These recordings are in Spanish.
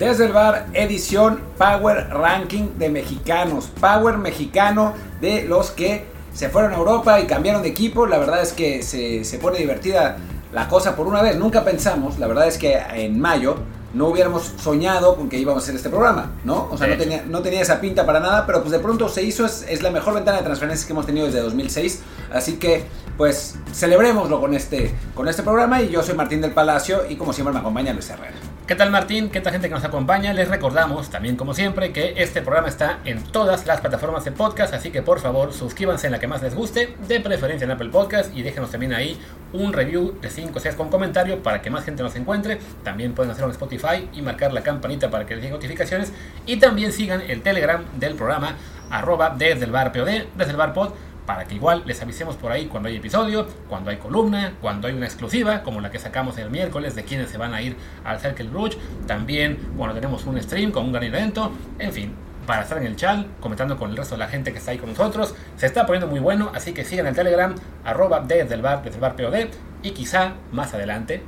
Desde el bar, edición Power Ranking de mexicanos. Power mexicano de los que se fueron a Europa y cambiaron de equipo. La verdad es que se, se pone divertida la cosa por una vez. Nunca pensamos, la verdad es que en mayo no hubiéramos soñado con que íbamos a hacer este programa, ¿no? O sea, no tenía, no tenía esa pinta para nada, pero pues de pronto se hizo, es, es, la mejor ventana de transferencias que hemos tenido desde 2006, así que pues celebrémoslo con este, con este programa y yo soy Martín del Palacio y como siempre me acompaña Luis Herrera. ¿Qué tal Martín? ¿Qué tal gente que nos acompaña? Les recordamos también como siempre que este programa está en todas las plataformas de podcast, así que por favor suscríbanse en la que más les guste, de preferencia en Apple Podcast y déjenos también ahí un review de 5 o 6 con comentario para que más gente nos encuentre. También pueden hacerlo en Spotify y marcar la campanita para que les lleguen notificaciones y también sigan el Telegram del programa arroba desde el bar POD, desde el bar pod para que igual les avisemos por ahí cuando hay episodio, cuando hay columna, cuando hay una exclusiva, como la que sacamos el miércoles de quienes se van a ir al Circle Bruch. También, bueno, tenemos un stream con un gran evento, en fin, para estar en el chat, comentando con el resto de la gente que está ahí con nosotros. Se está poniendo muy bueno, así que sigan el Telegram, arroba desde el bar, desde el bar POD, y quizá más adelante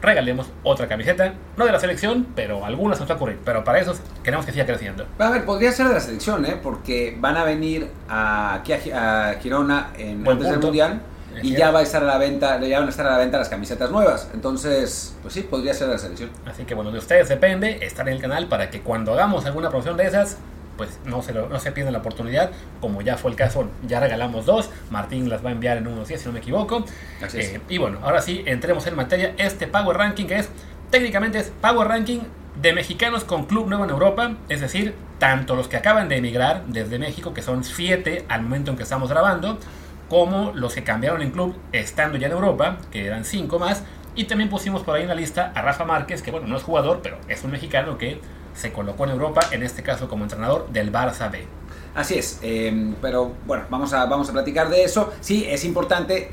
regalemos otra camiseta, no de la selección, pero algunas nos va a ocurrir. Pero para eso queremos que siga creciendo. A ver, podría ser de la selección, ¿eh? porque van a venir a, aquí a, Girona en, Buen antes del punto. Mundial Es y ya va a estar a la venta, ya van a estar a la venta las camisetas nuevas. Entonces, pues sí, podría ser de la selección. Así que bueno, de ustedes depende estar en el canal para que cuando hagamos alguna promoción de esas, pues no se, lo- no se pierdan la oportunidad, como ya fue el caso, ya regalamos dos, Martín las va a enviar en unos días si no me equivoco. Así. Eh, y bueno, ahora sí, entremos en materia, este Power Ranking que es, técnicamente es Power Ranking de mexicanos con club nuevo en Europa, es decir, tanto los que acaban de emigrar desde México, que son siete al momento en que estamos grabando, como los que cambiaron en club estando ya en Europa, que eran cinco más, y también pusimos por ahí en la lista a Rafa Márquez, que bueno, no es jugador, pero es un mexicano que se colocó en Europa, en este caso como entrenador del Barça B. Así es, eh, pero bueno, vamos a, vamos a platicar de eso. Sí, es importante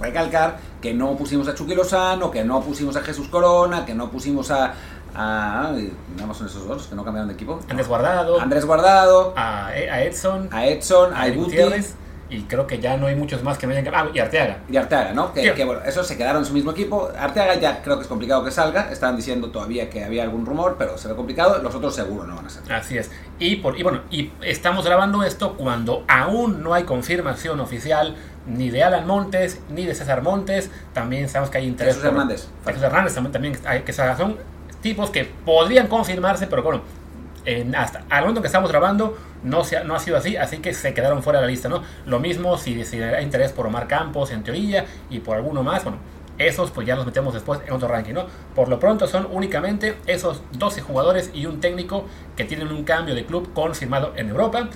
recalcar que no pusimos a Chucky Lozano, que no pusimos a Jesús Corona, que no pusimos a... a nada más son esos dos que no cambiaron de equipo. Andrés Guardado, Andrés Guardado, a, a Edson, a Edson, a a Guti Gutiérrez, y creo que ya no hay muchos más que no hayan Ah, y Arteaga. y Arteaga, ¿no? Que, bueno, esos se quedaron en su mismo equipo. Arteaga ya creo que es complicado que salga. Estaban diciendo todavía que había algún rumor, pero se ve complicado. Los otros seguro no van a ser. Así es. Y, por, y bueno, y estamos grabando esto cuando aún no hay confirmación oficial ni de Alan Montes ni de César Montes. También sabemos que hay interés. Jesús Hernández. Jesús Hernández también, también hay que son tipos que podrían confirmarse, pero bueno, en- hasta al momento que estamos grabando no, se ha, no ha sido así, así que se quedaron fuera de la lista, ¿no? Lo mismo si, si hay interés por Omar Campos en teoría y por alguno más, bueno, esos pues ya los metemos después en otro ranking, ¿no? Por lo pronto son únicamente esos 12 jugadores y un técnico que tienen un cambio de club confirmado en Europa.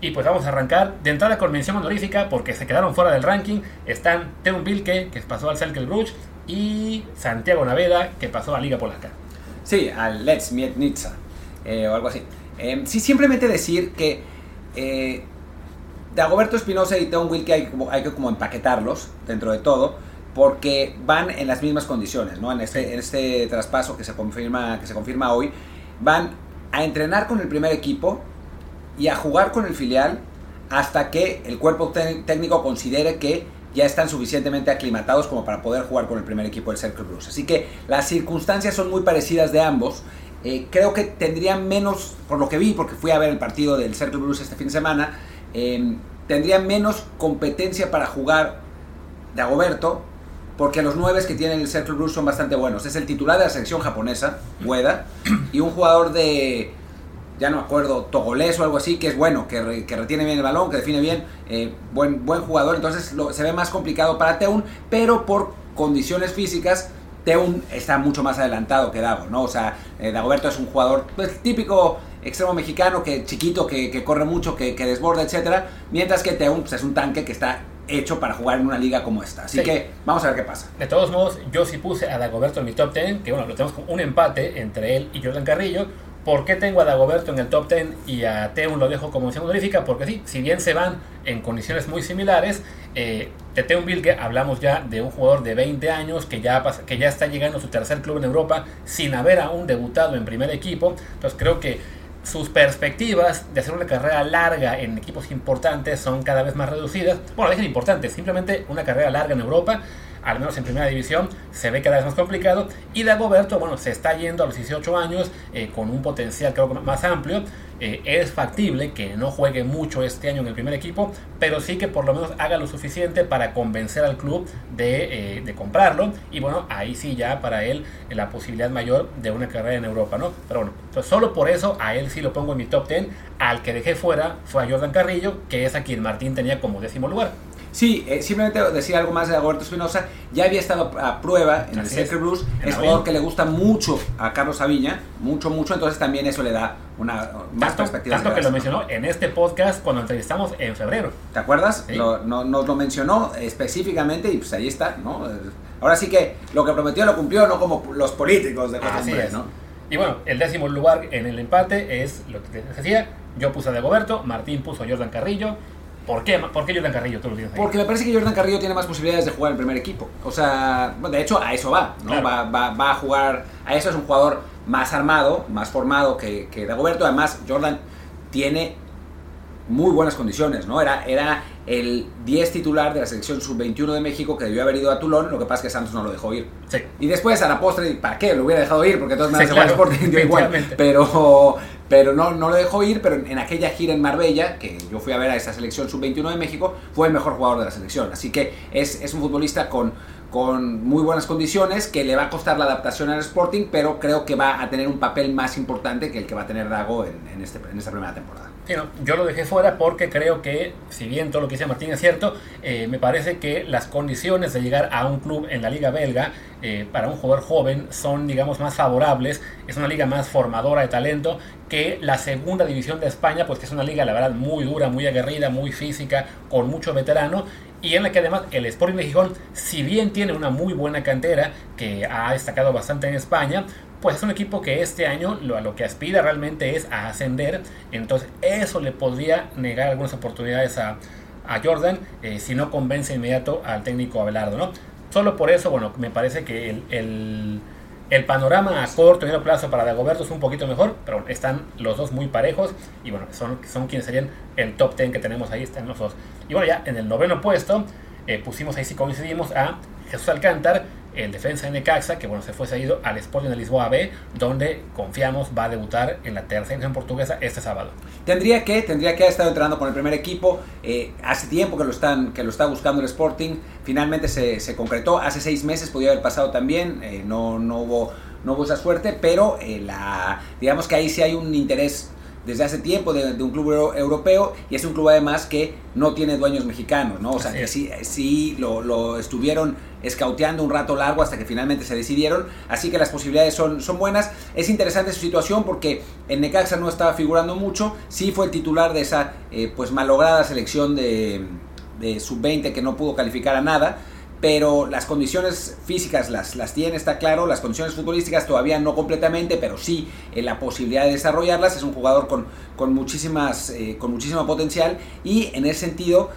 Y pues vamos a arrancar de entrada con mención honorífica porque se quedaron fuera del ranking. Están Teun Bilke, que pasó al Cercle Bruges, y Santiago Naveda, que pasó a Liga Polaca. Sí, al Let's Meet Nizza, eh, o algo así. Eh, sí, simplemente decir que eh, Dagoberto Espinosa y Tom Wilke hay, que como empaquetarlos dentro de todo, porque van en las mismas condiciones, ¿no? En este, en este traspaso que se, confirma, que se confirma hoy, van a entrenar con el primer equipo y a jugar con el filial hasta que el cuerpo técnico considere que ya están suficientemente aclimatados como para poder jugar con el primer equipo del Cercle Bruce. Así que las circunstancias son muy parecidas de ambos. Eh, creo que tendrían menos, por lo que vi, porque fui a ver el partido del Cercle Bruce este fin de semana, eh, tendrían menos competencia para jugar de Agoberto, porque los nueve que tiene el Cercle Bruce son bastante buenos. Es el titular de la selección japonesa, Ueda, y un jugador de, ya no me acuerdo, togolés o algo así, que es bueno, que, re- que retiene bien el balón, que define bien, eh, buen, buen jugador, entonces lo- se ve más complicado para Teun, pero por condiciones físicas, Teun está mucho más adelantado que Dago, ¿no? O sea, eh, Dagoberto es un jugador pues, típico extremo mexicano, que chiquito, que, que corre mucho, que, que desborda, etcétera, mientras que Teun pues, es un tanque que está hecho para jugar en una liga como esta. Así Sí. que vamos a ver qué pasa. De todos modos, yo sí puse a Dagoberto en mi top 10, que bueno, lo tenemos con un empate entre él y Jordan Carrillo. ¿Por qué tengo a Dagoberto en el top 10 y a Teun lo dejo como mención honorífica? Porque sí, si bien se van en condiciones muy similares, eh, de Teun Bilge hablamos ya de un jugador de 20 años que ya, que ya está llegando a su tercer club en Europa sin haber aún debutado en primer equipo. Entonces creo que sus perspectivas de hacer una carrera larga en equipos importantes son cada vez más reducidas. Bueno, dejen importantes, simplemente una carrera larga en Europa. Al menos en primera división, se ve cada vez más complicado. Y Dagoberto, bueno, se está yendo a los 18 años eh, con un potencial creo más amplio. Eh, es factible que no juegue mucho este año en el primer equipo, pero sí que por lo menos haga lo suficiente para convencer al club de, de comprarlo. Y bueno, ahí sí ya para él la posibilidad mayor de una carrera en Europa, ¿no? Pero bueno, pues solo por eso a él sí lo pongo en mi top 10. Al que dejé fuera fue a Jordan Carrillo, que es a quien Martín tenía como décimo lugar. Sí, eh, simplemente decir algo más de Alberto Espinosa. Ya había estado a prueba en el Sacred Blues. Es jugador que le gusta mucho a Carlos Aviña, mucho, mucho. Entonces también eso le da una más perspectiva. Tanto que lo mencionó en este podcast cuando entrevistamos en febrero. ¿Te acuerdas? no, nos lo mencionó específicamente y pues ahí está, ¿no? Ahora sí que lo que prometió lo cumplió, no como los políticos de costumbre, ¿no? Y bueno, el décimo lugar en el empate es lo que decía. Yo puse a Dagoberto, Martín puso a Jordan Carrillo ¿Por qué, ¿Por qué Jordan Carrillo tú lo tienes Porque me parece que Jordan Carrillo tiene más posibilidades de jugar en el primer equipo. O sea, de hecho a eso va, ¿no? Va, va, va, a jugar, a eso es un jugador más armado, más formado que, que Dagoberto. Además, Jordan tiene muy buenas condiciones, ¿no? Era, era el 10 titular de la selección sub-21 de México que debió haber ido a Toulon, lo que pasa es que Santos no lo dejó ir. Sí. Y después a la postre, ¿para qué? Lo hubiera dejado ir, porque todos me sí, claro, Sporting igual. Pero, pero no, no lo dejó ir, pero en aquella gira en Marbella, que yo fui a ver a esa selección sub-21 de México, fue el mejor jugador de la selección. Así que es, es un futbolista con, con muy buenas condiciones, que le va a costar la adaptación al Sporting, pero creo que va a tener un papel más importante que el que va a tener Dago en, en, este, en esta primera temporada yo lo dejé fuera porque creo que, si bien todo lo que dice Martín es cierto, eh, me parece que las condiciones de llegar a un club en la liga belga eh, para un jugador joven son, digamos, más favorables. Es una liga más formadora de talento que la segunda división de España, pues que es una liga, la verdad, muy dura, muy aguerrida, muy física, con mucho veterano y en la que además el Sporting de Gijón, si bien tiene una muy buena cantera que ha destacado bastante en España, pues es un equipo que este año lo, a lo que aspira realmente es a ascender. Entonces eso le podría negar algunas oportunidades a, a Jordan eh, si no convence inmediato al técnico Abelardo, ¿no? Solo por eso, bueno, me parece que el, el, panorama a corto y medio plazo para Dagoberto es un poquito mejor, pero están los dos muy parejos y bueno, son, son quienes serían el top 10 que tenemos ahí, están los dos. Y bueno, ya en el noveno puesto eh, pusimos ahí si coincidimos a Jesús Alcántar, el defensa de Necaxa, que bueno, se fue seguido al Sporting de Lisboa B, donde confiamos va a debutar en la tercera división portuguesa este sábado. Tendría que, tendría que haber estado entrenando con el primer equipo, eh, hace tiempo que lo, están, que lo está buscando el Sporting, finalmente se, se concretó, hace seis meses podía haber pasado también, eh, no, no, hubo, no hubo esa suerte, pero eh, la, digamos que ahí sí hay un interés desde hace tiempo de, un club europeo y es un club además que no tiene dueños mexicanos, ¿no? O sea, que sí, sí lo, lo, estuvieron escauteando un rato largo hasta que finalmente se decidieron, así que las posibilidades son, son buenas. Es interesante su situación porque en Necaxa no estaba figurando mucho, sí fue el titular de esa eh, pues malograda selección de, de sub-20 que no pudo calificar a nada, pero las condiciones físicas las, las tiene, está claro, las condiciones futbolísticas todavía no completamente, pero sí eh, la posibilidad de desarrollarlas, es un jugador con, con, muchísimas, eh, con muchísimo potencial y en ese sentido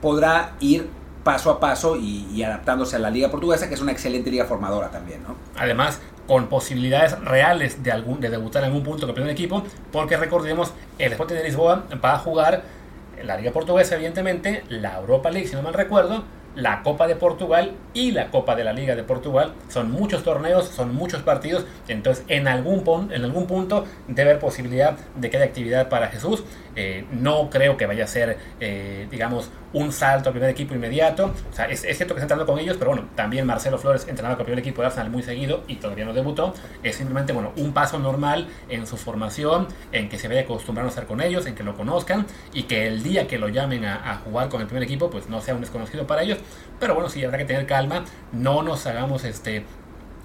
podrá ir paso a paso y, y, adaptándose a la liga portuguesa, que es una excelente liga formadora también. ¿no? Además, con posibilidades reales de, algún, de debutar en algún punto el primer equipo, porque recordemos, el Sporting de Lisboa va a jugar la liga portuguesa, evidentemente, la Europa League, si no mal recuerdo, la Copa de Portugal y la Copa de la Liga de Portugal. Son muchos torneos, son muchos partidos, entonces en algún, en algún punto debe haber posibilidad de que haya actividad para Jesús. Eh, no creo que vaya a ser, eh, digamos, un salto al primer equipo inmediato. O sea, es, cierto que está entrando con ellos, pero bueno, también Marcelo Flores, entrenado con el primer equipo de Arsenal muy seguido y todavía no debutó. Es simplemente, bueno, un paso normal en su formación, en que se vaya acostumbrando a estar con ellos, en que lo conozcan y que el día que lo llamen a, a jugar con el primer equipo, pues no sea un desconocido para ellos. Pero bueno, sí, habrá que tener calma. No nos hagamos este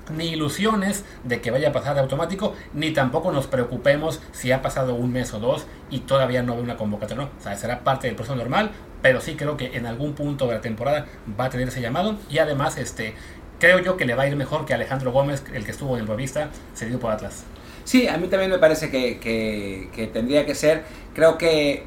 ni ilusiones de que vaya a pasar de automático, ni tampoco nos preocupemos si ha pasado un mes o dos y todavía no ve una convocatoria. No, o sea, será parte del proceso normal, pero sí creo que en algún punto de la temporada va a tener ese llamado y además este creo yo que le va a ir mejor que Alejandro Gómez, el que estuvo en el Boavista, cedido por Atlas. Sí, a mí también me parece que, que, tendría que ser. Creo que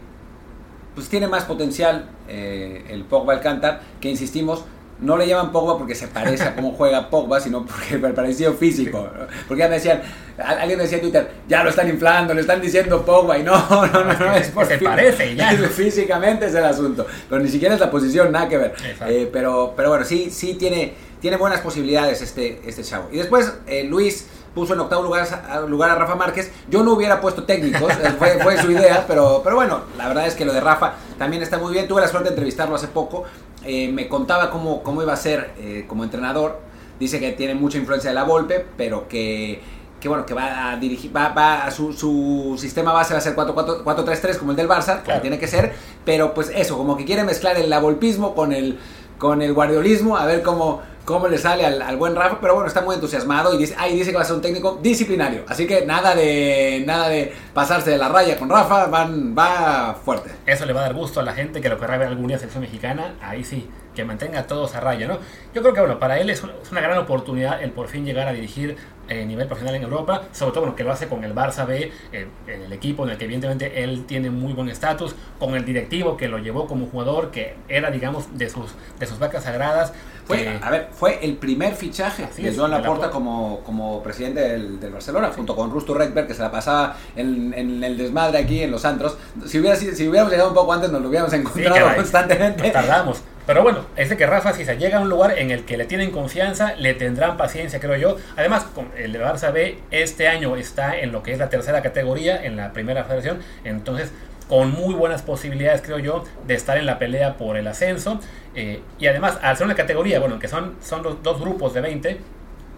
pues tiene más potencial eh, el Pogba Alcántara, que insistimos, no le llaman Pogba porque se parece a cómo juega Pogba, sino porque el parecido físico. Porque ya me decían, alguien decía en Twitter, ya lo están inflando, le están diciendo Pogba, y no, no, no, no, es por se parece ya. Físicamente es el asunto, pero ni siquiera es la posición, nada que ver. Eh, pero, pero bueno, sí, sí tiene, tiene buenas posibilidades este, este chavo. Y después, eh, Luis puso en octavo lugar, lugar a Rafa Márquez. Yo no hubiera puesto técnicos, fue, fue, su idea, pero, pero bueno, la verdad es que lo de Rafa también está muy bien. Tuve la suerte de entrevistarlo hace poco eh, me contaba cómo, cómo iba a ser eh, como entrenador. Dice que tiene mucha influencia de la Volpe, pero que, que bueno, que va a dirigir, va, va su, su, sistema base va a ser 4-3-3 como el del Barça, que tiene que ser, pero pues eso, como que quiere mezclar el lavolpismo con el, con el guardiolismo, a ver cómo, cómo le sale al, buen Rafa, pero bueno, está muy entusiasmado y dice, ah, dice que va a ser un técnico disciplinario. Así que nada de nada de pasarse de la raya con Rafa, van, va fuerte. Eso le va a dar gusto a la gente que lo querrá ver algún día selección mexicana, ahí sí, que mantenga a todos a raya, ¿no? Yo creo que bueno, para él es una, gran oportunidad el por fin llegar a dirigir a eh, nivel profesional en Europa, sobre todo bueno, que lo hace con el Barça B, eh, en el equipo en el que evidentemente él tiene muy buen estatus, con el directivo que lo llevó como jugador, que era digamos de sus, de sus vacas sagradas. Fue, a ver, fue el primer fichaje de Joan Laporta como, como presidente del, Barcelona, junto con Rusto Redberg, que se la pasaba en, el desmadre aquí en los antros. Si, hubiera, si hubiéramos llegado un poco antes, nos lo hubiéramos encontrado constantemente. tardamos. Pero bueno, es de que Rafa, si se llega a un lugar en el que le tienen confianza, le tendrán paciencia, creo yo. Además, el de Barça B este año está en lo que es la tercera categoría, en la primera federación. Entonces, con muy buenas posibilidades, creo yo, de estar en la pelea por el ascenso. Eh, y además, al ser una categoría, bueno, que son, son los dos grupos de 20,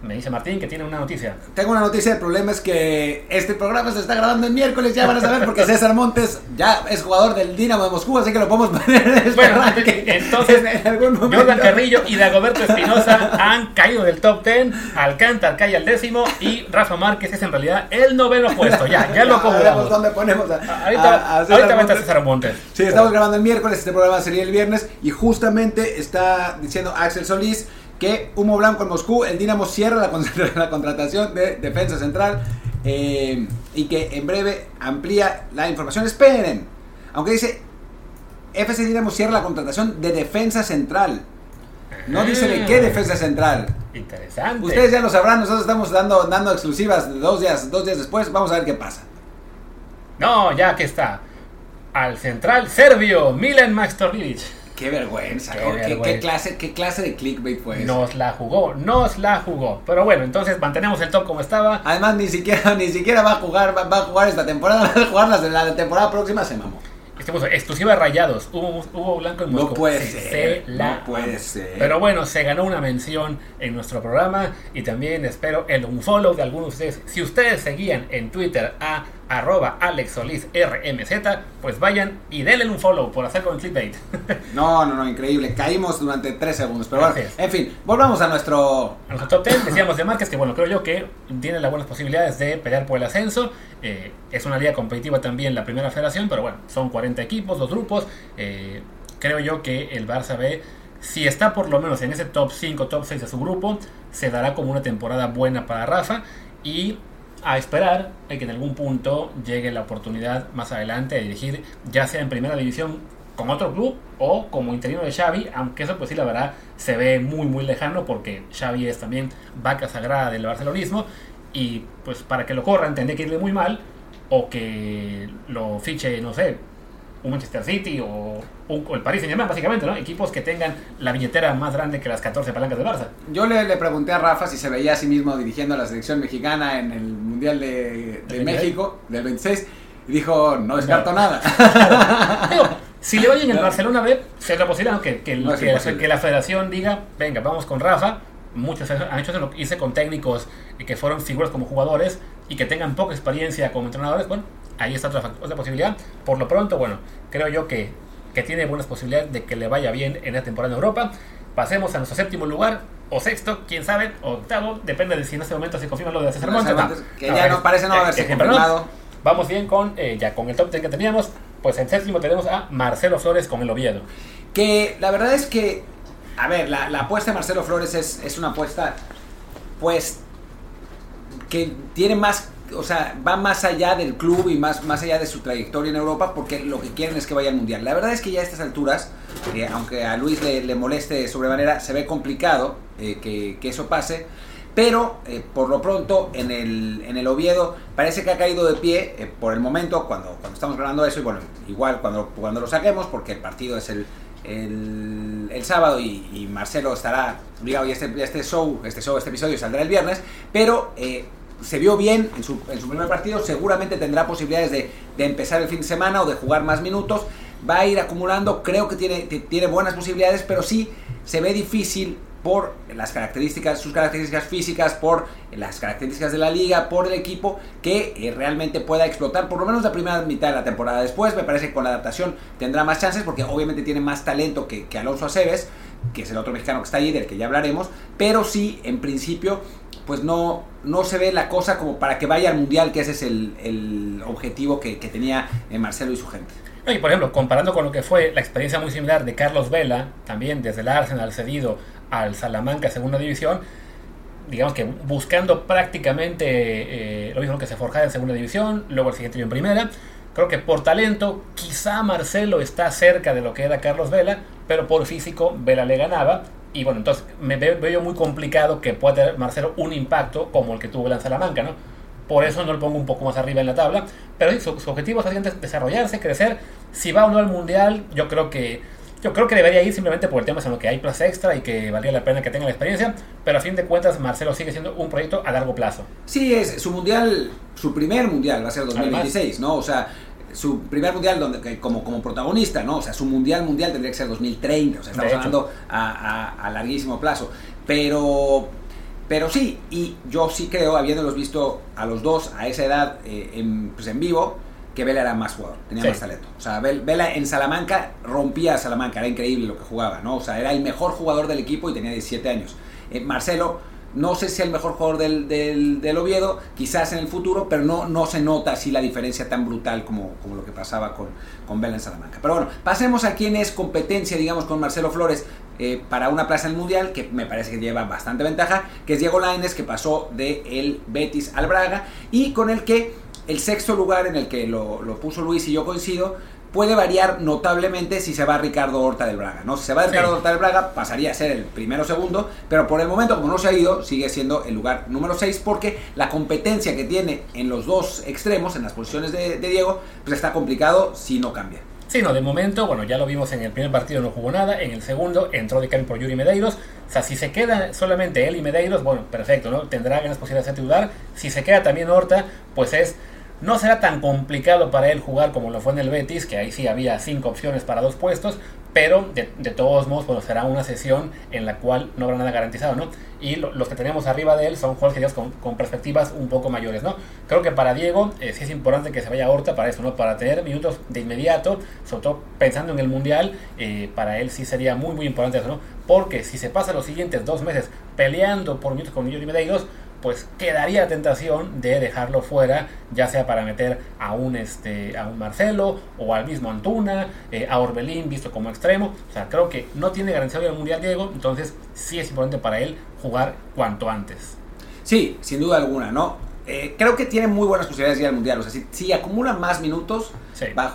me dice Martín que tiene una noticia. Tengo una noticia, el problema es que este programa se está grabando el miércoles, ya van a saber, porque César Montes ya es jugador del Dinamo de Moscú, así que lo podemos poner en el Bueno, entonces, en algún momento. Jordan Carrillo y Dagoberto Espinosa han caído del top 10, Alcántar cae al décimo y Rafa Márquez es en realidad el noveno puesto, ya, ya lo acomodamos. dónde ponemos a, ahorita, a, César, ahorita César Montes. Sí, estamos grabando el miércoles, este programa sería el viernes y justamente está diciendo Axel Solís que humo blanco en Moscú, el Dinamo cierra la, contratación de defensa central eh, y que en breve amplía la información. Esperen, aunque dice FC Dinamo cierra la contratación de defensa central. No dice de qué defensa central. Interesante. Ustedes ya lo sabrán, nosotros estamos dando, dando exclusivas dos días, dos días después. Vamos a ver qué pasa. No, ya que está. Al central serbio, Milan Maxtorlic. Qué vergüenza, qué, clase, ¿Qué clase de clickbait fue eso? Nos la jugó, nos la jugó. Pero bueno, entonces mantenemos el top como estaba. Además, ni siquiera, ni siquiera va a jugar, va, a jugar esta temporada, va a jugar la, la temporada próxima, se mamó. exclusiva Rayados, hubo, hubo blanco en Moscú. No puede ser, no puede ser. Pero bueno, se ganó una mención en nuestro programa y también espero el unfollow de algunos de ustedes. Si ustedes seguían en Twitter a arroba Alex RMZ, pues vayan y denle un follow por hacer con el clickbait. no, no, no, increíble. Caímos durante tres segundos. Pero bueno, en fin, volvamos a nuestro... A nuestro top 10. Decíamos de Márquez que, bueno, creo yo que tiene las buenas posibilidades de pelear por el ascenso. Eh, es una liga competitiva también la primera federación, pero bueno, son 40 equipos, dos grupos. Eh, creo yo que el Barça B si está por lo menos en ese top 5, top 6 de su grupo, se dará como una temporada buena para Rafa y a esperar a que en algún punto llegue la oportunidad más adelante de dirigir, ya sea en primera división con otro club o como interino de Xavi, aunque eso pues sí la verdad se ve muy muy lejano porque Xavi es también vaca sagrada del barcelonismo y pues para que lo corran tendría que irle muy mal o que lo fiche, no sé, un Manchester City o, el Paris Saint-Germain, básicamente, ¿no? Equipos que tengan la billetera más grande que las 14 palancas de Barça. Yo le, le pregunté a Rafa si se veía a sí mismo dirigiendo a la selección mexicana en el Mundial de, México del 26 y dijo, no descarto nada. si le oyen en el Barcelona B, se lo posible que, que, que, la federación diga, venga, vamos con Rafa. Muchos han hecho lo hice con técnicos que fueron figuras como jugadores y que tengan poca experiencia como entrenadores. Bueno, ahí está otra, otra posibilidad. Por lo pronto, bueno, creo yo que, que tiene buenas posibilidades de que le vaya bien en esta temporada en Europa. Pasemos a nuestro séptimo lugar, o sexto, quién sabe, octavo, depende de si en este momento se confirma lo de César Montes. que ya no parece no haberse confirmado. Vamos bien con, eh, ya con el top 10 que teníamos, pues en séptimo tenemos a Marcelo Flores con el Oviedo. Que la verdad es que, a ver, la, la apuesta de Marcelo Flores es, es una apuesta, pues, que tiene más o sea, va más allá del club y más, más allá de su trayectoria en Europa porque lo que quieren es que vaya al Mundial. La verdad es que ya a estas alturas, eh, aunque a Luis le, moleste sobremanera, se ve complicado eh, que, que, eso pase. Pero eh, por lo pronto en el, en el Oviedo parece que ha caído de pie por el momento cuando, cuando estamos grabando eso y bueno, igual cuando, cuando lo saquemos porque el partido es el, el, sábado y, Marcelo estará obligado y este, este show, este show, este episodio saldrá el viernes, pero eh, se vio bien en su, primer partido, seguramente tendrá posibilidades de, de, empezar el fin de semana o de jugar más minutos, va a ir acumulando, creo que tiene, tiene buenas posibilidades, pero sí se ve difícil por las características, sus características físicas, por las características de la liga, por el equipo, que eh, realmente pueda explotar por lo menos la primera mitad de la temporada. Después me parece que con la adaptación tendrá más chances porque obviamente tiene más talento que, que Alonso Aceves, que es el otro mexicano que está ahí, del que ya hablaremos, pero sí, en principio, pues no, no se ve la cosa como para que vaya al Mundial, que ese es el, el objetivo que, que tenía eh, Marcelo y su gente. Y por ejemplo, comparando con lo que fue la experiencia muy similar de Carlos Vela, también desde el Arsenal cedido al Salamanca segunda división, digamos que buscando prácticamente eh, lo mismo que se forjara en segunda división, luego el siguiente en primera. Creo que por talento, quizá Marcelo está cerca de lo que era Carlos Vela, pero por físico Vela le ganaba. Y bueno, entonces me veo, muy complicado que pueda tener Marcelo un impacto como el que tuvo en Salamanca, ¿no? Por eso no lo pongo un poco más arriba en la tabla. Pero su, su objetivo es desarrollarse, crecer. Si va o no al mundial, yo creo que yo creo que debería ir simplemente por el tema en lo que hay plaza extra y que valía la pena que tenga la experiencia, pero a fin de cuentas Marcelo sigue siendo un proyecto a largo plazo. Sí, es su mundial, su primer mundial va a ser 2026, ¿no? O sea, su primer mundial donde como, como protagonista, ¿no? O sea, su mundial mundial tendría que ser 2030, o sea, estamos hablando a, larguísimo plazo. Pero, pero sí, y yo sí creo, habiéndolos visto a los dos a esa edad eh, en, pues en vivo, que Vela era más jugador, tenía más talento. O sea, Vela en Salamanca rompía a Salamanca, era increíble lo que jugaba, ¿no? O sea, era el mejor jugador del equipo y tenía 17 años. Eh, Marcelo, no sé si es el mejor jugador del, del, Oviedo, quizás en el futuro, pero no, no se nota así la diferencia tan brutal como, como lo que pasaba con, con Vela en Salamanca. Pero bueno, pasemos a quién es competencia, digamos, con Marcelo Flores. Eh, para una plaza en el Mundial, que me parece que lleva bastante ventaja, que es Diego Lainez, que pasó de el Betis al Braga, y con el que el sexto lugar en el que lo, puso Luis y yo coincido, puede variar notablemente si se va Ricardo Horta del Braga, ¿no? Si se va Ricardo Horta del Braga, pasaría a ser el primero o segundo, pero por el momento, como no se ha ido, sigue siendo el lugar número 6 porque la competencia que tiene en los dos extremos, en las posiciones de, Diego, pues está complicado si no cambia. Sí, no, de momento, bueno, ya lo vimos en el primer partido, no jugó nada, en el segundo entró de cambio por Yuri Medeiros, o sea, si se queda solamente él y Medeiros, bueno, perfecto, ¿no? Tendrá grandes posibilidades de titular, si se queda también Horta, pues es no será tan complicado para él jugar como lo fue en el Betis, que ahí sí había cinco opciones para dos puestos, pero de, todos modos bueno, será una sesión en la cual no habrá nada garantizado, ¿no? Y los que tenemos arriba de él son jugadores con, con, perspectivas un poco mayores, ¿no? Creo que para Diego eh, sí es importante que se vaya a Horta para eso, ¿no? Para tener minutos de inmediato, sobre todo pensando en el Mundial, eh, para él sí sería muy, muy importante eso, ¿no? Porque si se pasa los siguientes dos meses peleando por minutos con y Medeiros, pues quedaría tentación de dejarlo fuera, ya sea para meter a un, este, a un Marcelo o al mismo Antuna, eh, a Orbelín visto como extremo. O sea, creo que no tiene garantía el Mundial Diego, entonces sí es importante para él jugar cuanto antes. Sí, sin duda alguna, ¿no? Eh, creo que tiene muy buenas posibilidades de ir al mundial. O sea, si, acumula más minutos,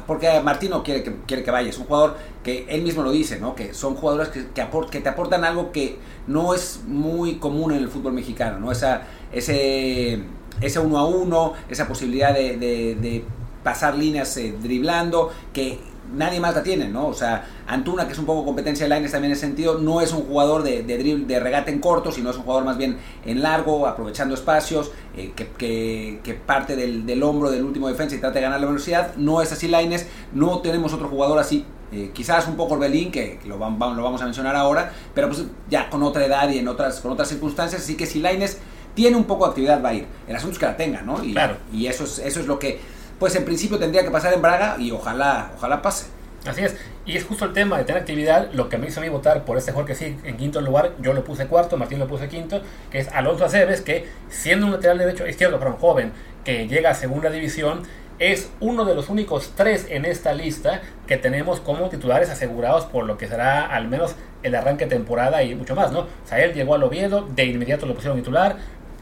porque Martino quiere que, quiere que vaya. Es un jugador que él mismo lo dice, ¿no? Que son jugadores que, que, que, te aportan algo que no es muy común en el fútbol mexicano, ¿no? Esa, ese, ese uno a uno, esa posibilidad de, de, pasar líneas eh, driblando, que nadie más la tiene, ¿no? O sea, Antuna, que es un poco competencia de Lines también en ese sentido, no es un jugador de, de, de regate en corto, sino es un jugador más bien en largo, aprovechando espacios, eh, que, que, parte del, del, hombro del último defensa y trata de ganar la velocidad. No es así Lines, no tenemos otro jugador así. Eh, quizás un poco Orbelín, que, lo, lo vamos a mencionar ahora, pero pues ya con otra edad y en otras, con otras circunstancias, así que si Lines tiene un poco de actividad va a ir. El asunto es que la tenga, ¿no? Y, claro. y eso es, eso es lo que pues en principio tendría que pasar en Braga y ojalá, ojalá pase. Así es, y es justo el tema de tener actividad lo que me hizo a mí votar por este jugador que sí, en quinto lugar, yo lo puse cuarto, Martín lo puse quinto, que es Alonso Aceves, que siendo un lateral derecho, izquierdo, perdón, joven, que llega a segunda división, es uno de los únicos tres en esta lista que tenemos como titulares asegurados por lo que será al menos el arranque de temporada y mucho más, ¿no? O sea, él llegó al Oviedo, de inmediato lo pusieron titular,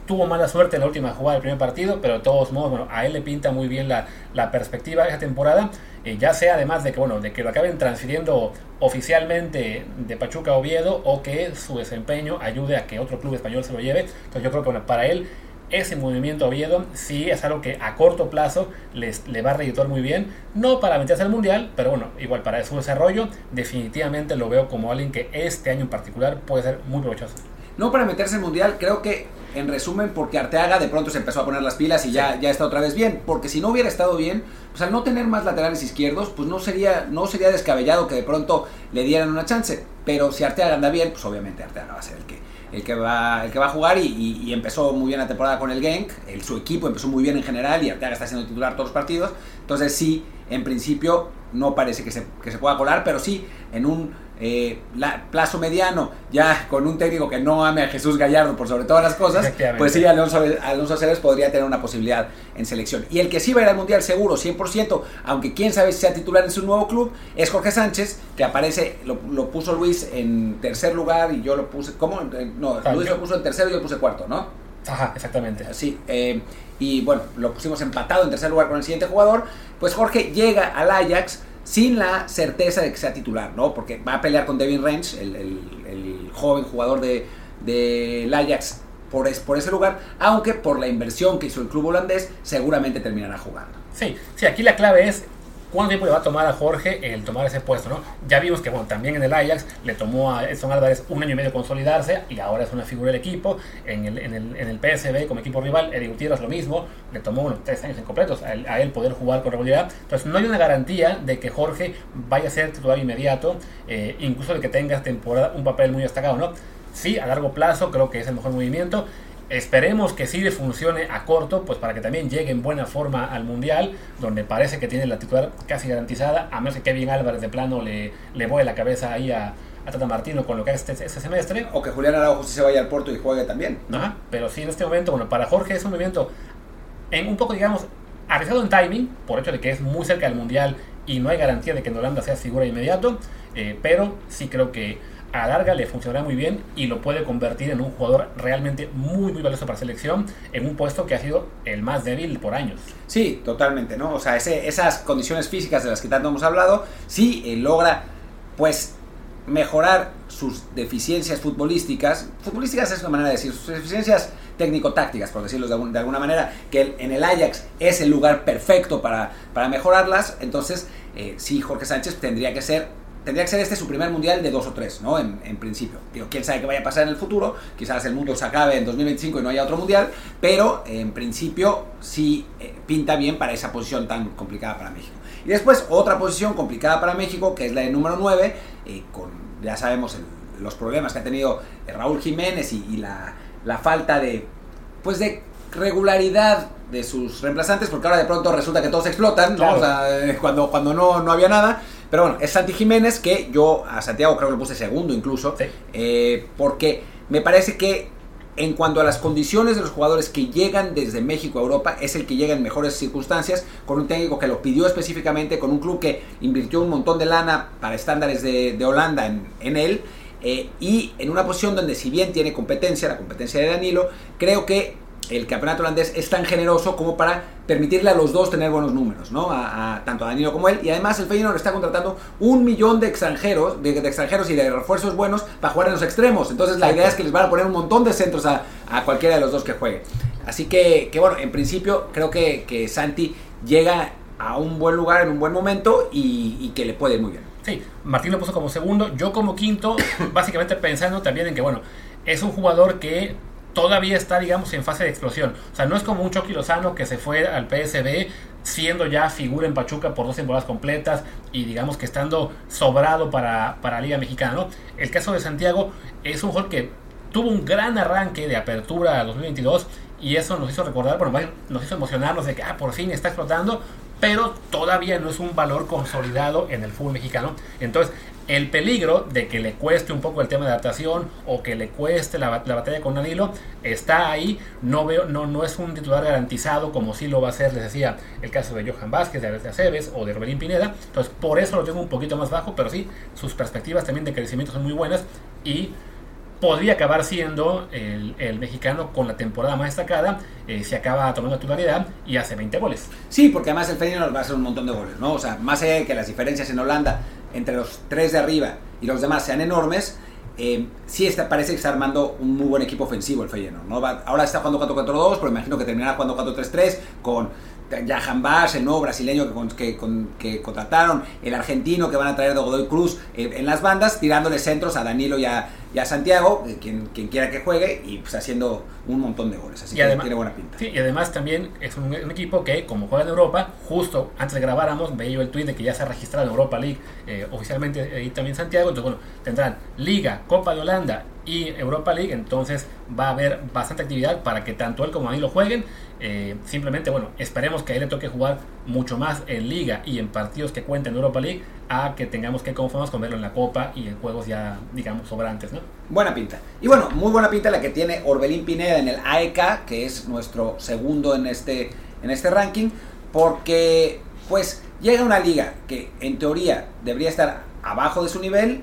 tuvo mala suerte en la última jugada del primer partido, pero de todos modos, bueno, a él le pinta muy bien la, la perspectiva de esa temporada, eh, ya sea además de que, bueno, de que lo acaben transfiriendo oficialmente de Pachuca a Oviedo o que su desempeño ayude a que otro club español se lo lleve. Entonces yo creo que bueno, para él ese movimiento Oviedo sí es algo que a corto plazo les, le va a reeditar muy bien. No para meterse al Mundial, pero bueno, igual para su desarrollo definitivamente lo veo como alguien que este año en particular puede ser muy provechoso. No para meterse al Mundial, creo que en resumen, porque Arteaga de pronto se empezó a poner las pilas y ya, ya está otra vez bien. Porque si no hubiera estado bien, pues al no tener más laterales izquierdos, pues no sería, no sería descabellado que de pronto le dieran una chance. Pero si Arteaga anda bien, pues obviamente Arteaga va a ser el que, el que, va, el que va a jugar y, empezó muy bien la temporada con el Genk. El, su equipo empezó muy bien en general y Arteaga está siendo titular todos los partidos. Entonces sí, en principio no parece que se, que se pueda colar, pero sí en un eh, la, plazo mediano, ya con un técnico que no ame a Jesús Gallardo por sobre todas las cosas, pues sí, Alonso, Alonso Ceres podría tener una posibilidad en selección. Y el que sí va a ir al Mundial seguro, 100%, aunque quién sabe si sea titular en su nuevo club, es Jorge Sánchez, que aparece, lo, puso Luis en tercer lugar y yo lo puse, ¿cómo? Eh, no, Luis lo puso en tercero y yo lo puse cuarto, ¿no? Ajá, exactamente. Sí, eh, y bueno, lo pusimos empatado en tercer lugar con el siguiente jugador, pues Jorge llega al Ajax sin la certeza de que sea titular, ¿no? Porque va a pelear con Devin Range, el, joven jugador de, del Ajax, por, por ese lugar, aunque por la inversión que hizo el club holandés, seguramente terminará jugando. Sí, sí, aquí la clave es ¿Cuánto tiempo le va a tomar a Jorge el tomar ese puesto? ¿no? Ya vimos que bueno, también en el Ajax le tomó a Edson Álvarez un año y medio consolidarse y ahora es una figura del equipo. En el, en el, en el PSB como equipo rival, Eric Gutiérrez lo mismo, le tomó unos tres años incompletos a él, a él, poder jugar con regularidad. Entonces no hay una garantía de que Jorge vaya a ser titular inmediato, eh, incluso de que tenga temporada un papel muy destacado. ¿no? Sí, a largo plazo creo que es el mejor movimiento. Esperemos que sí le funcione a corto, pues para que también llegue en buena forma al Mundial, donde parece que tiene la titular casi garantizada, a menos que Kevin Álvarez de plano le, le la cabeza ahí a, a Tata Martino con lo que es este, este, semestre. O que Julián Araujo sí se vaya al Porto y juegue también. Ajá, pero sí en este momento, bueno, para Jorge es un movimiento en un poco, digamos, arriesgado en timing, por hecho de que es muy cerca del Mundial y no hay garantía de que en Holanda sea figura inmediato, eh, pero sí creo que a larga le funcionará muy bien y lo puede convertir en un jugador realmente muy, muy valioso para selección en un puesto que ha sido el más débil por años. Sí, totalmente, ¿no? O sea, esas condiciones físicas de las que tanto hemos hablado, sí eh, logra, pues, mejorar sus deficiencias futbolísticas. Futbolísticas es una manera de decir, sus deficiencias técnico-tácticas, por decirlo de, alguna manera, que en el Ajax es el lugar perfecto para, para mejorarlas. Entonces, eh, sí, Jorge Sánchez tendría que ser tendría que ser este su primer mundial de dos o tres, ¿no? En, principio. Digo, quién sabe qué vaya a pasar en el futuro. Quizás el mundo se acabe en 2025 y no haya otro mundial. Pero en principio sí eh, pinta bien para esa posición tan complicada para México. Y después otra posición complicada para México, que es la de número 9, eh, con, ya sabemos, los problemas que ha tenido eh, Raúl Jiménez y, la, la, falta de, pues de regularidad de sus reemplazantes, porque ahora de pronto resulta que todos explotan, cuando, cuando no, no había nada. Pero bueno, es Santi Jiménez, que yo a Santiago creo que lo puse segundo incluso, eh, porque me parece que en cuanto a las condiciones de los jugadores que llegan desde México a Europa, es el que llega en mejores circunstancias, con un técnico que lo pidió específicamente, con un club que invirtió un montón de lana para estándares de, Holanda en, él, eh, y en una posición donde si bien tiene competencia, la competencia de Danilo, creo que el campeonato holandés es tan generoso como para permitirle a los dos tener buenos números, ¿no? A, tanto a Danilo como él. Y además el Feyenoord está contratando un millón de extranjeros, de, extranjeros y de refuerzos buenos para jugar en los extremos. Entonces la idea es que les van a poner un montón de centros a, cualquiera de los dos que juegue. Así que, que bueno, en principio creo que, que, Santi llega a un buen lugar en un buen momento y, que le puede muy bien. Sí, Martín lo puso como segundo, yo como quinto, básicamente pensando también en que, bueno, es un jugador que todavía está, digamos, en fase de explosión. O sea, no es como un Chucky Lozano que se fue al PSB siendo ya figura en Pachuca por dos temporadas completas y digamos que estando sobrado para, para Liga Mexicana, ¿no? El caso de Santiago es un jugador que tuvo un gran arranque de apertura 2022 y eso nos hizo recordar, bueno, nos hizo emocionarnos de que, ah, por fin está explotando, pero todavía no es un valor consolidado en el fútbol mexicano. Entonces, el peligro de que le cueste un poco el tema de adaptación o que le cueste la, batalla con Danilo está ahí. No veo, no, no es un titular garantizado como sí lo va a ser, les decía, el caso de Johan Vázquez, de Aceves o de Roberín Pineda. Entonces, por eso lo tengo un poquito más bajo, pero sí, sus perspectivas también de crecimiento son muy buenas y podría acabar siendo el, el, mexicano con la temporada más destacada, eh, se acaba tomando titularidad y hace 20 goles. Sí, porque además el Feyenoord va a hacer un montón de goles, ¿no? O sea, más allá de que las diferencias en Holanda entre los tres de arriba y los demás sean enormes, eh, sí está, parece que está armando un muy buen equipo ofensivo el Feyenoord, ¿no? Va, ahora está jugando 4-4-2, pero imagino que terminará jugando 4-3-3 con Jahan Bass, el nuevo brasileño que, que, contrataron, el argentino que van a traer de Godoy Cruz eh, en las bandas, tirándole centros a Danilo y a, Santiago, eh, quien, quien, quiera que juegue, y pues haciendo un montón de goles. Así que tiene buena pinta. Sí, y además también es un, equipo que, como juega en Europa, justo antes de grabáramos, veía yo el tweet de que ya se ha registrado en Europa League eh, oficialmente ahí también Santiago. Entonces, bueno, tendrán Liga, Copa de Holanda y Europa League, entonces va a haber bastante actividad para que tanto él como a mí lo jueguen. Eh, simplemente, bueno, esperemos que a él le toque jugar mucho más en liga y en partidos que cuenten en Europa League a que tengamos que conformarnos con verlo en la Copa y en juegos ya, digamos, sobrantes, ¿no? Buena pinta. Y bueno, muy buena pinta la que tiene Orbelín Pineda en el AEK, que es nuestro segundo en este, en este ranking, porque pues llega una liga que en teoría debería estar abajo de su nivel,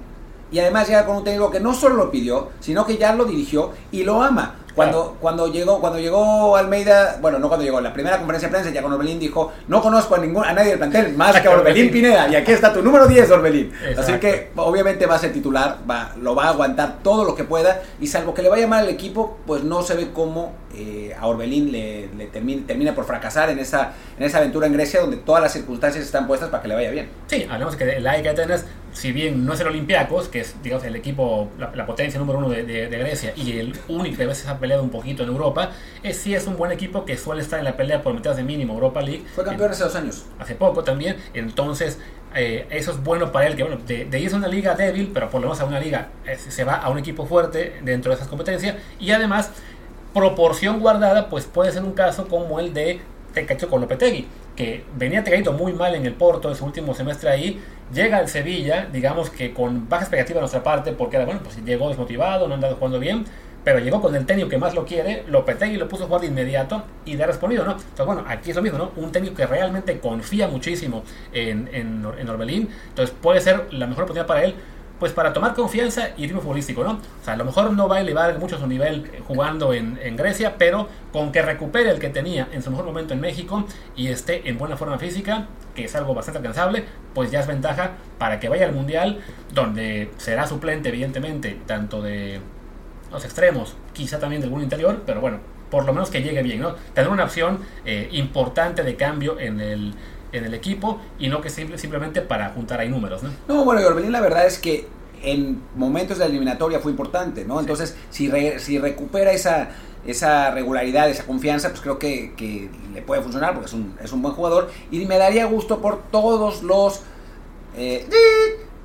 y además llega con un técnico que no solo lo pidió, sino que ya lo dirigió y lo ama. Cuando, cuando, llegó, cuando llegó Almeida, bueno, no cuando llegó, la primera conferencia de prensa ya con Orbelín dijo, no conozco a, ningún, a nadie del plantel más que a Orbelín Pineda, y aquí está tu número 10, Orbelín. Así que obviamente va a ser titular, va, lo va a aguantar todo lo que pueda, y salvo que le vaya mal al equipo, pues no se ve cómo eh, a Orbelín le, termina, termina, por fracasar en esa, en esa aventura en Grecia, donde todas las circunstancias están puestas para que le vaya bien. Sí, hablamos que el AEK Atenas, si bien no es el Olympiacos, que es digamos, el equipo, la, potencia número uno de, de, Grecia, y el único que a veces ha peleado un poquito en Europa, es sí es un buen equipo que suele estar en la pelea por meterse de mínimo Europa League. Fue campeón hace dos años. Hace poco también, entonces eh, eso es bueno para él, que bueno, de, de irse a una liga débil, pero por lo menos a una liga eh, se va a un equipo fuerte dentro de esas competencias, y además proporción guardada, pues puede ser un caso como el de Tecacho con Lopetegui, que venía caído muy mal en el Porto en su último semestre ahí, llega al Sevilla, digamos que con baja expectativa de nuestra parte, porque bueno, pues llegó desmotivado, no ha andado jugando bien, pero llegó con el técnico que más lo quiere, Lopetegui lo puso a jugar de inmediato y le ha respondido, ¿no? Entonces, bueno, aquí es lo mismo, ¿no? Un técnico que realmente confía muchísimo en, en, en Orbelín, entonces puede ser la mejor oportunidad para él pues para tomar confianza y ritmo futbolístico, ¿no? O sea, a lo mejor no va a elevar mucho su nivel jugando en, Grecia, pero con que recupere el que tenía en su mejor momento en México y esté en buena forma física, que es algo bastante alcanzable, pues ya es ventaja para que vaya al Mundial, donde será suplente, evidentemente, tanto de los extremos, quizá también del algún interior, pero bueno, por lo menos que llegue bien, ¿no? Tener una opción eh, importante de cambio en el en el equipo y no que simple, simplemente para juntar ahí números, ¿no? No, bueno, y Orbelín la verdad es que en momentos de la eliminatoria fue importante, ¿no? Entonces, si, si recupera esa, esa regularidad, esa confianza, pues creo que, que, le puede funcionar porque es un, es un buen jugador. Y me daría gusto por todos los eh,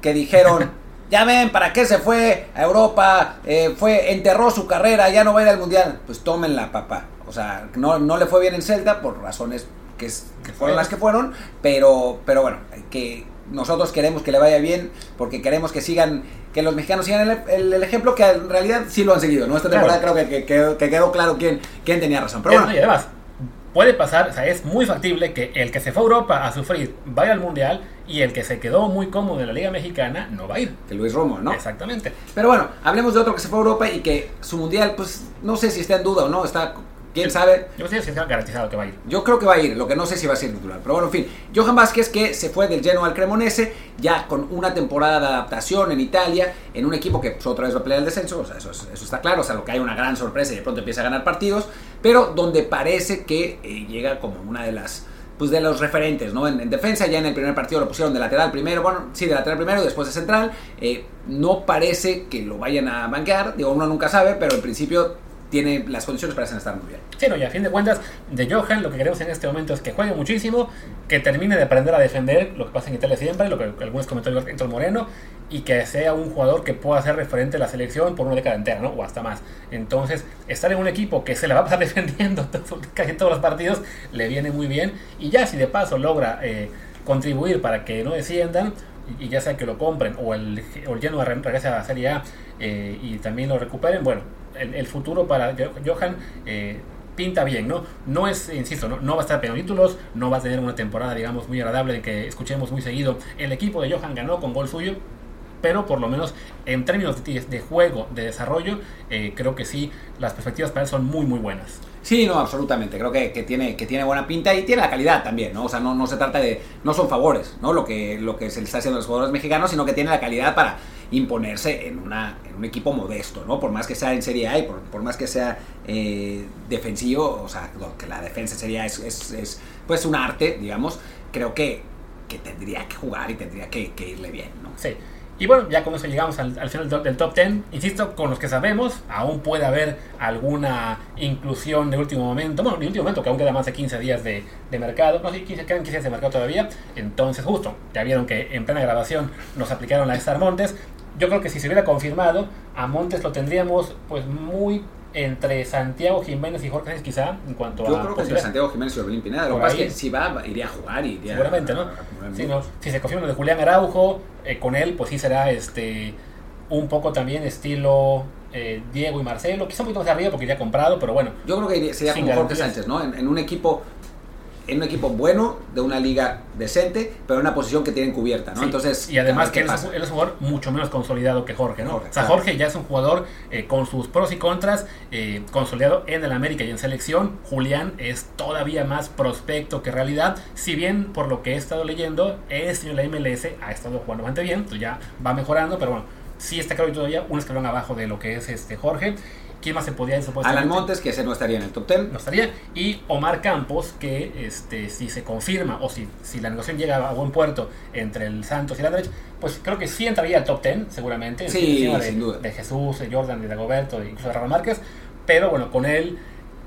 que dijeron, ya ven, ¿para qué se fue a Europa? Eh, fue, enterró su carrera, ya no va a ir al Mundial. Pues tómenla, papá. O sea, no, no le fue bien en Celta por razones que, es, que fueron las que fueron, pero, pero bueno, que nosotros queremos que le vaya bien porque queremos que sigan, que los mexicanos sigan el, ejemplo que en realidad sí lo han seguido. ¿no? Esta temporada creo que, que, quedó claro quién, quién tenía razón. Pero bueno, y además, puede pasar, o sea, es muy factible que el que se fue a Europa a sufrir vaya al Mundial y el que se quedó muy cómodo en la Liga Mexicana no va a ir. Que Luis Romo, ¿no? Exactamente. Pero bueno, hablemos de otro que se fue a Europa y que su Mundial, pues no sé si está en duda o no, está ¿Quién sabe? Yo si está garantizado que va a ir. Yo creo que va a ir, lo que no sé si va a ser titular. Pero bueno, en fin. Johan Vázquez que se fue del Genoa al Cremonese, ya con una temporada de adaptación en Italia, en un equipo que pues, otra vez va a pelear el descenso, o sea, eso, eso, está claro, o sea, lo que hay una gran sorpresa y de pronto empieza a ganar partidos, pero donde parece que eh, llega como una de las pues de los referentes, ¿no? En, defensa ya en el primer partido lo pusieron de lateral primero, bueno, sí, de lateral primero después de central. Eh, no parece que lo vayan a banquear, digo, uno nunca sabe, pero en principio tiene las condiciones para estar muy bien. Sí, no, y a fin de cuentas, de Johan lo que queremos en este momento es que juegue muchísimo, que termine de aprender a defender, lo que pasa en Italia siempre, lo que algunos comentó el Moreno, y que sea un jugador que pueda ser referente a la selección por una década entera, ¿no? O hasta más. Entonces, estar en un equipo que se le va a pasar defendiendo casi todos los partidos, le viene muy bien, y ya si de paso logra eh, contribuir para que no desciendan, y ya sea que lo compren o el, o el Genoa regrese a la Serie A eh, y también lo recuperen, bueno, el, futuro para Johan eh, pinta bien, ¿no? No es, insisto, ¿no? no va a estar peleando títulos, no va a tener una temporada, digamos, muy agradable que escuchemos muy seguido. El equipo de Johan ganó con gol suyo, pero por lo menos en términos de, de juego, de desarrollo, eh, creo que sí, las perspectivas para él son muy, muy buenas. Sí, no, absolutamente. Creo que, que, tiene, que tiene buena pinta y tiene la calidad también, ¿no? O sea, no, no se trata de. No son favores, ¿no? Lo que, lo que se le está haciendo a los jugadores mexicanos, sino que tiene la calidad para imponerse en, una, en un equipo modesto, ¿no? Por más que sea en Serie A y por, por más que sea eh, defensivo, o sea, que la defensa sería es, es, es, pues un arte, digamos, creo que, que tendría que jugar y tendría que, irle bien, ¿no? Sí. Y bueno, ya con eso llegamos al, al final del, del, top 10. Insisto, con los que sabemos, aún puede haber alguna inclusión de último momento. Bueno, de último momento, que aún queda más de 15 días de, de mercado. No, sí, 15, quedan 15 días de mercado todavía. Entonces, justo, ya vieron que en plena grabación nos aplicaron la Star Montes. Yo creo que si se hubiera confirmado, a Montes lo tendríamos pues muy entre Santiago Jiménez y Jorge Sánchez quizá en cuanto Yo a creo que entre Santiago Jiménez y Orbelín Pineda. Lo que pasa es que si va, iría a jugar y iría Seguramente, ¿no? Sí, ¿no? Si se confirma lo de Julián Araujo, eh, con él, pues sí será este un poco también estilo eh, Diego y Marcelo, quizá un poquito más arriba porque iría comprado, pero bueno. Yo creo que sería como Jorge Sánchez, ¿no? En, en, un equipo en un equipo bueno, de una liga decente, pero en una posición que tienen cubierta, ¿no? Sí. Entonces, y además que él es, él es, un jugador mucho menos consolidado que Jorge, ¿no? Jorge, o sea, claro. Jorge ya es un jugador eh, con sus pros y contras, eh, consolidado en el América y en selección. Julián es todavía más prospecto que realidad, si bien por lo que he estado leyendo, este en la MLS ha estado jugando bastante bien, ya va mejorando, pero bueno, sí está claro todavía un escalón abajo de lo que es este Jorge. ¿Quién más se podía ir Alan Montes, que ese no estaría en el top 10. No estaría. Y Omar Campos, que este, si se confirma o si, si la negociación llega a buen puerto entre el Santos y el Andrés, pues creo que sí entraría al top 10, seguramente. Sí, de, sin duda. De Jesús, de Jordan, de Dagoberto, incluso de Rafa Márquez. Pero bueno, con él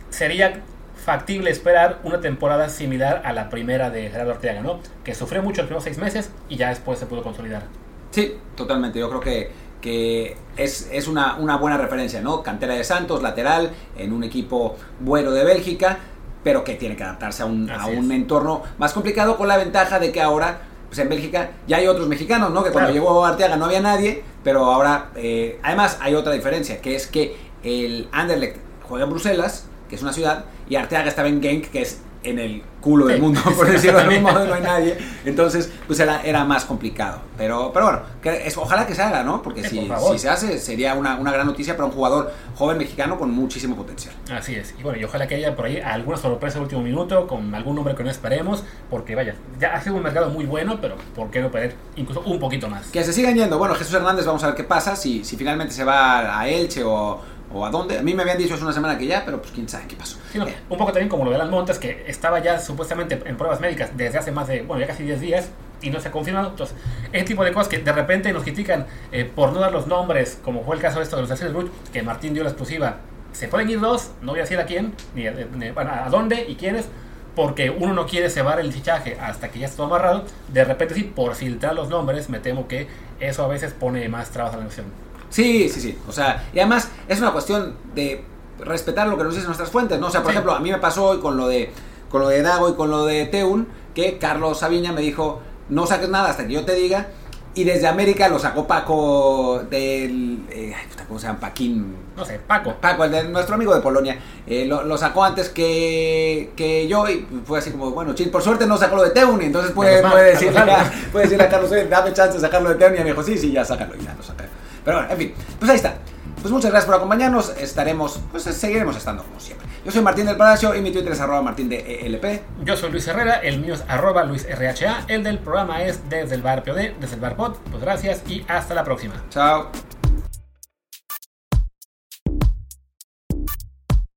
sería factible esperar una temporada similar a la primera de Gerardo Arteaga, ¿no? Que sufrió mucho los primeros seis meses y ya después se pudo consolidar. Sí, totalmente. Yo creo que, que es, es una, una, buena referencia, ¿no? Cantera de Santos, lateral, en un equipo bueno de Bélgica, pero que tiene que adaptarse a un, a un entorno más complicado con la ventaja de que ahora, pues en Bélgica ya hay otros mexicanos, ¿no? Que cuando claro. llegó Arteaga no había nadie, pero ahora, eh, además hay otra diferencia, que es que el Anderlecht juega en Bruselas, que es una ciudad, y Arteaga estaba en Genk, que es en el culo del mundo, por decirlo de algún modo, no hay nadie. Entonces, pues era, era más complicado. Pero, pero bueno, que es, ojalá que se haga, ¿no? Porque sí, si, por si, se hace, sería una, una, gran noticia para un jugador joven mexicano con muchísimo potencial. Así es. Y bueno, y ojalá que haya por ahí alguna sorpresa de último minuto, con algún nombre que no esperemos, porque vaya, ya ha sido un mercado muy bueno, pero ¿por qué no perder incluso un poquito más? Que se sigan yendo. Bueno, Jesús Hernández, vamos a ver qué pasa, si, si finalmente se va a Elche o o a dónde. A mí me habían dicho hace una semana que ya, pero pues quién sabe qué pasó. Un poco también como lo de las montas, que estaba ya supuestamente en pruebas médicas desde hace más de, bueno, ya casi 10 días y no se ha confirmado. Entonces, ese tipo de cosas que de repente nos critican eh, por no dar los nombres, como fue el caso de esto de los Bruch, que Martín dio la exclusiva. Se pueden ir dos, no voy a decir a quién, ni a, ni, a dónde y quiénes, porque uno no quiere cebar el fichaje hasta que ya está amarrado. De repente, sí, por filtrar los nombres, me temo que eso a veces pone más trabas a la negociación. Sí, sí, sí. O sea, y además es una cuestión de respetar lo que nos dicen nuestras fuentes, ¿no? O sea, por sí. ejemplo, a mí me pasó hoy con lo de con lo de Dago y con lo de Teun, que Carlos Sabiña me dijo, no saques nada hasta que yo te diga. Y desde América lo sacó Paco del. Eh, ¿Cómo se llama? Paquín. No sé, Paco. Paco, el de nuestro amigo de Polonia. Eh, lo, lo, sacó antes que, que yo y fue así como, bueno, chin, por suerte no sacó lo de Teun. Y entonces puede, puede, decirle, a, puede decirle a Carlos, dame chance de sacarlo de Teun. Y me dijo, sí, sí, ya sácalo. Y ya lo saca. Pero bueno, en fin, pues ahí está. Pues muchas gracias por acompañarnos. Estaremos, pues seguiremos estando como siempre. Yo soy Martín del Palacio y mi Twitter es arroba martín de ELP. Yo soy Luis Herrera, el mío es arroba Luis RHA. El del programa es desde el bar POD, desde el bar POD. Pues gracias y hasta la próxima. Chao.